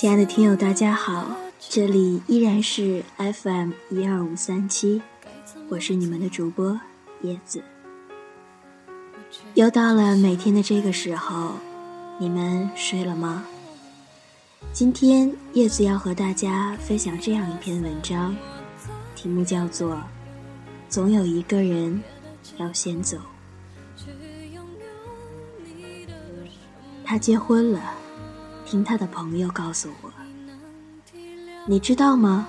亲爱的听友，大家好，这里依然是 FM 一二五三七，我是你们的主播叶子。又到了每天的这个时候，你们睡了吗？今天叶子要和大家分享这样一篇文章，题目叫做《总有一个人要先走》。他结婚了，听他的朋友告诉我。你知道吗？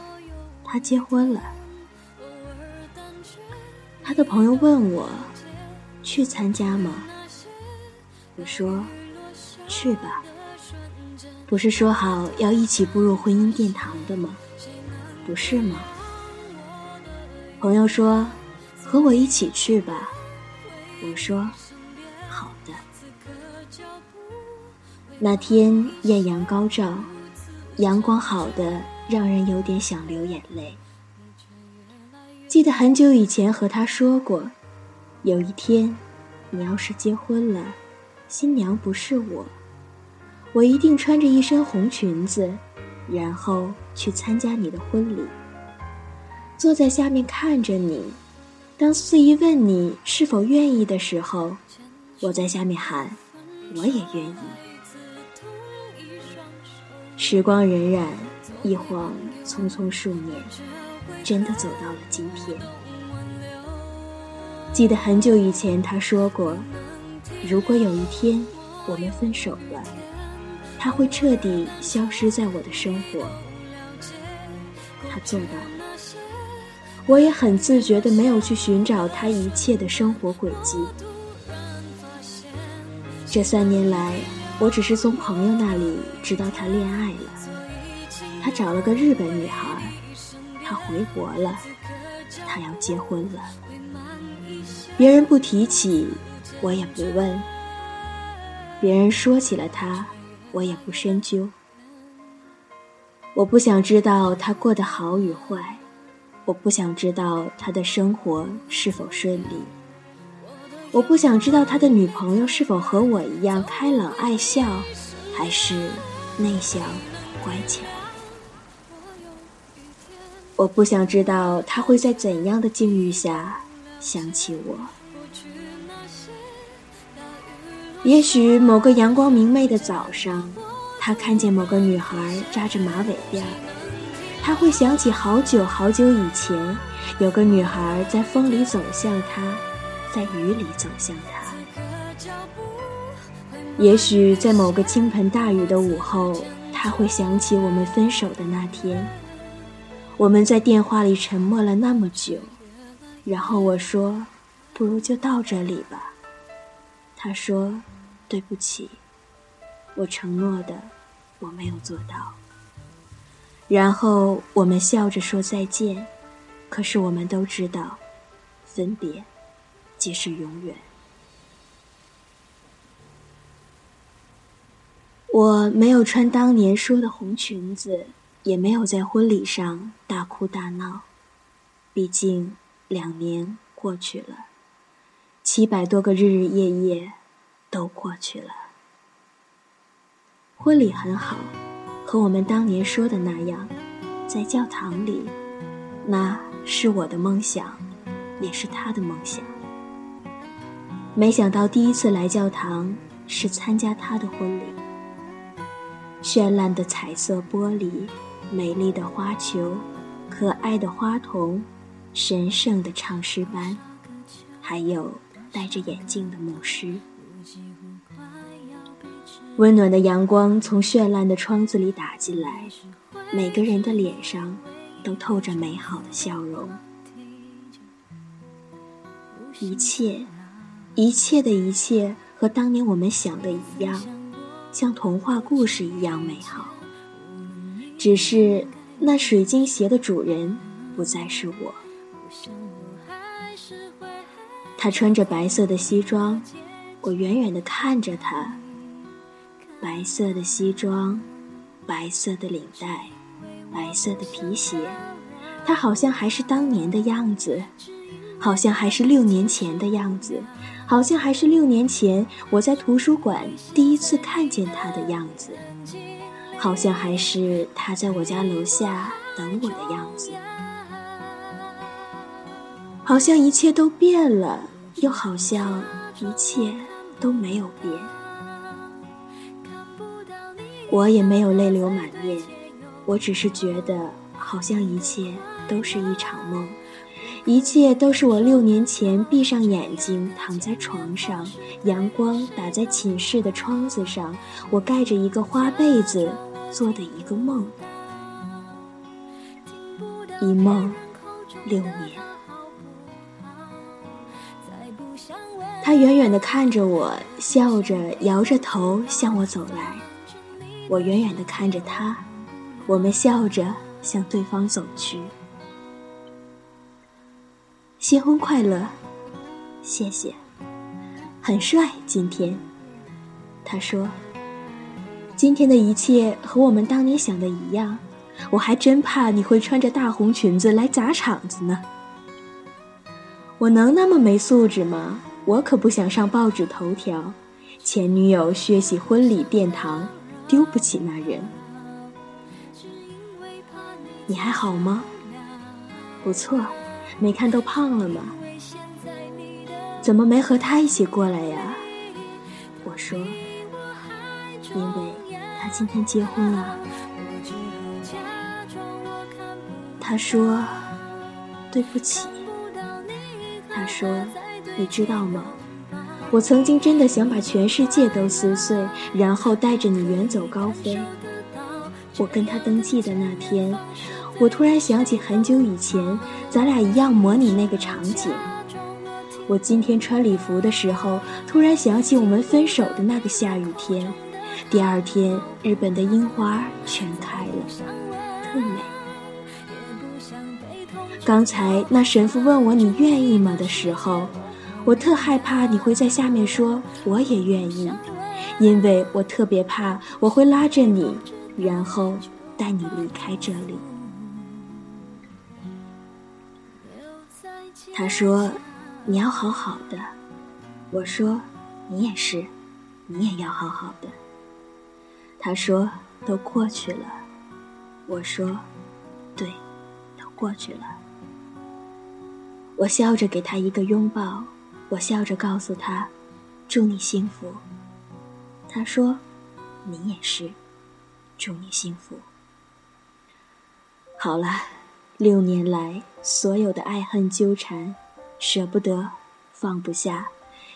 他结婚了。他的朋友问我，去参加吗？我说，去吧。不是说好要一起步入婚姻殿堂的吗？不是吗？朋友说，和我一起去吧。我说，那天艳阳高照，阳光好的让人有点想流眼泪。记得很久以前和他说过，有一天，你要是结婚了，新娘不是我，我一定穿着一身红裙子，然后去参加你的婚礼，坐在下面看着你。当司仪问你是否愿意的时候，我在下面喊，我也愿意。时光荏苒，一晃匆匆数年，真的走到了今天。记得很久以前他说过，如果有一天我们分手了，他会彻底消失在我的生活。他做到了，我也很自觉的没有去寻找他一切的生活轨迹。这三年来。我只是从朋友那里知道他恋爱了，他找了个日本女孩，他回国了，他要结婚了。别人不提起，我也不问；别人说起了他，我也不深究。我不想知道他过得好与坏，我不想知道他的生活是否顺利。我不想知道他的女朋友是否和我一样开朗爱笑，还是内向乖巧。我不想知道他会在怎样的境遇下想起我。也许某个阳光明媚的早上，他看见某个女孩扎着马尾辫，他会想起好久好久以前，有个女孩在风里走向他。在雨里走向他，也许在某个倾盆大雨的午后，他会想起我们分手的那天。我们在电话里沉默了那么久，然后我说：“不如就到这里吧。”他说：“对不起，我承诺的我没有做到。”然后我们笑着说再见，可是我们都知道，分别。即是永远。我没有穿当年说的红裙子，也没有在婚礼上大哭大闹。毕竟两年过去了，七百多个日日夜夜都过去了。婚礼很好，和我们当年说的那样，在教堂里，那是我的梦想，也是他的梦想。没想到第一次来教堂是参加他的婚礼。绚烂的彩色玻璃，美丽的花球，可爱的花童，神圣的唱诗班，还有戴着眼镜的牧师。温暖的阳光从绚烂的窗子里打进来，每个人的脸上都透着美好的笑容。一切。一切的一切和当年我们想的一样，像童话故事一样美好。只是那水晶鞋的主人不再是我。他穿着白色的西装，我远远地看着他。白色的西装，白色的领带，白色的皮鞋，他好像还是当年的样子。好像还是六年前的样子，好像还是六年前我在图书馆第一次看见他的样子，好像还是他在我家楼下等我的样子，好像一切都变了，又好像一切都没有变。我也没有泪流满面，我只是觉得好像一切都是一场梦。一切都是我六年前闭上眼睛躺在床上，阳光打在寝室的窗子上，我盖着一个花被子做的一个梦。一梦六年。他远远地看着我，笑着摇着头向我走来。我远远地看着他，我们笑着向对方走去。新婚快乐，谢谢，很帅。今天，他说，今天的一切和我们当年想的一样。我还真怕你会穿着大红裙子来砸场子呢。我能那么没素质吗？我可不想上报纸头条。前女友血洗婚礼殿堂，丢不起那人。你还好吗？不错。没看都胖了吗？怎么没和他一起过来呀？我说，因为他今天结婚了。他说，对不起。他说，你知道吗？我曾经真的想把全世界都撕碎，然后带着你远走高飞。我跟他登记的那天。我突然想起很久以前，咱俩一样模拟那个场景。我今天穿礼服的时候，突然想起我们分手的那个下雨天。第二天，日本的樱花全开了，特美。刚才那神父问我你愿意吗的时候，我特害怕你会在下面说我也愿意，因为我特别怕我会拉着你，然后带你离开这里。他说：“你要好好的。”我说：“你也是，你也要好好的。”他说：“都过去了。”我说：“对，都过去了。”我笑着给他一个拥抱，我笑着告诉他：“祝你幸福。”他说：“你也是，祝你幸福。”好了。六年来，所有的爱恨纠缠，舍不得，放不下，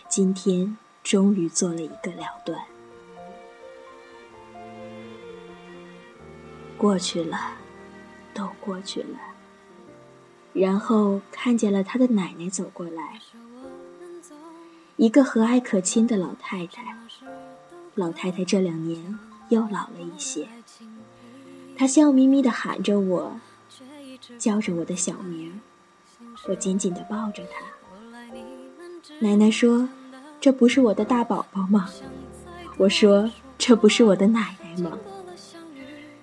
今天终于做了一个了断。过去了，都过去了。然后看见了他的奶奶走过来，一个和蔼可亲的老太太。老太太这两年又老了一些，她笑眯眯地喊着我。叫着我的小名，我紧紧地抱着他。奶奶说：“这不是我的大宝宝吗？”我说：“这不是我的奶奶吗？”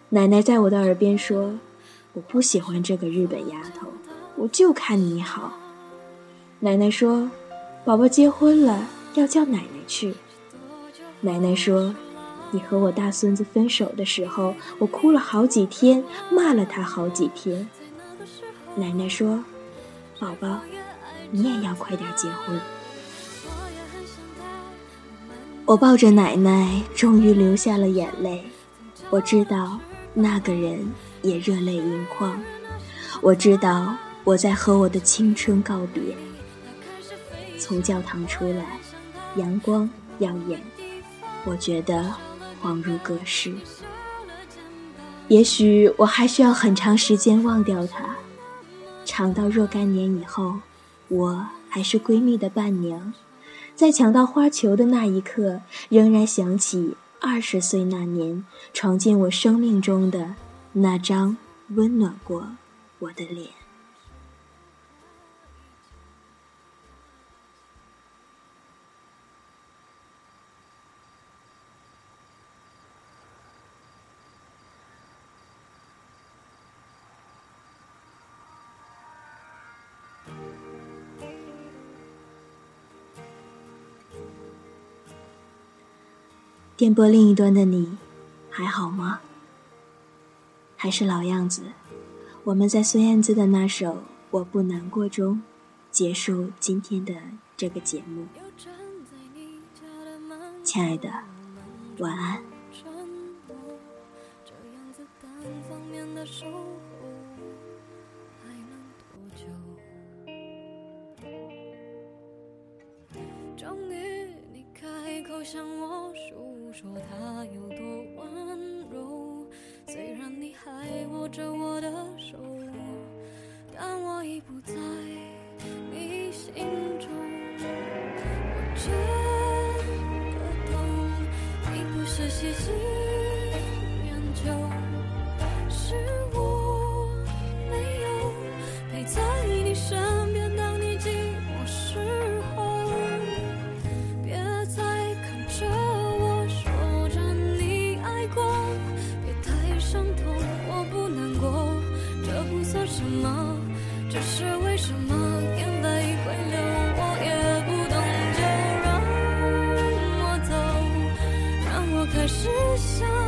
奶奶在我的耳边说：“我不喜欢这个日本丫头，我就看你好。”奶奶说：“宝宝结婚了，要叫奶奶去。”奶奶说：“你和我大孙子分手的时候，我哭了好几天，骂了他好几天。”奶奶说：“宝宝，你也要快点结婚。”我抱着奶奶，终于流下了眼泪。我知道那个人也热泪盈眶。我知道我在和我的青春告别。从教堂出来，阳光耀眼，我觉得恍如隔世。也许我还需要很长时间忘掉他。长到若干年以后，我还是闺蜜的伴娘，在抢到花球的那一刻，仍然想起二十岁那年闯进我生命中的那张温暖过我的脸。电波另一端的你，还好吗？还是老样子，我们在孙燕姿的那首《我不难过》中结束今天的这个节目。亲爱的，晚安。是喜新厌旧，想